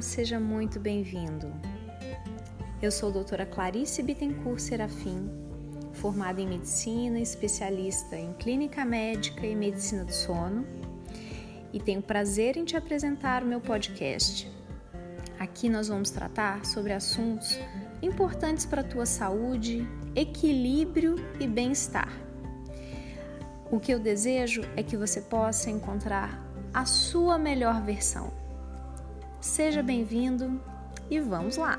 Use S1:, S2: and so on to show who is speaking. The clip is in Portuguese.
S1: seja muito bem-vindo. Eu sou a doutora Clarice Bittencourt Serafim, formada em medicina, especialista em clínica médica e medicina do sono, e tenho prazer em te apresentar o meu podcast. Aqui nós vamos tratar sobre assuntos importantes para a tua saúde, equilíbrio e bem-estar. O que eu desejo é que você possa encontrar a sua melhor versão Seja bem-vindo e vamos lá!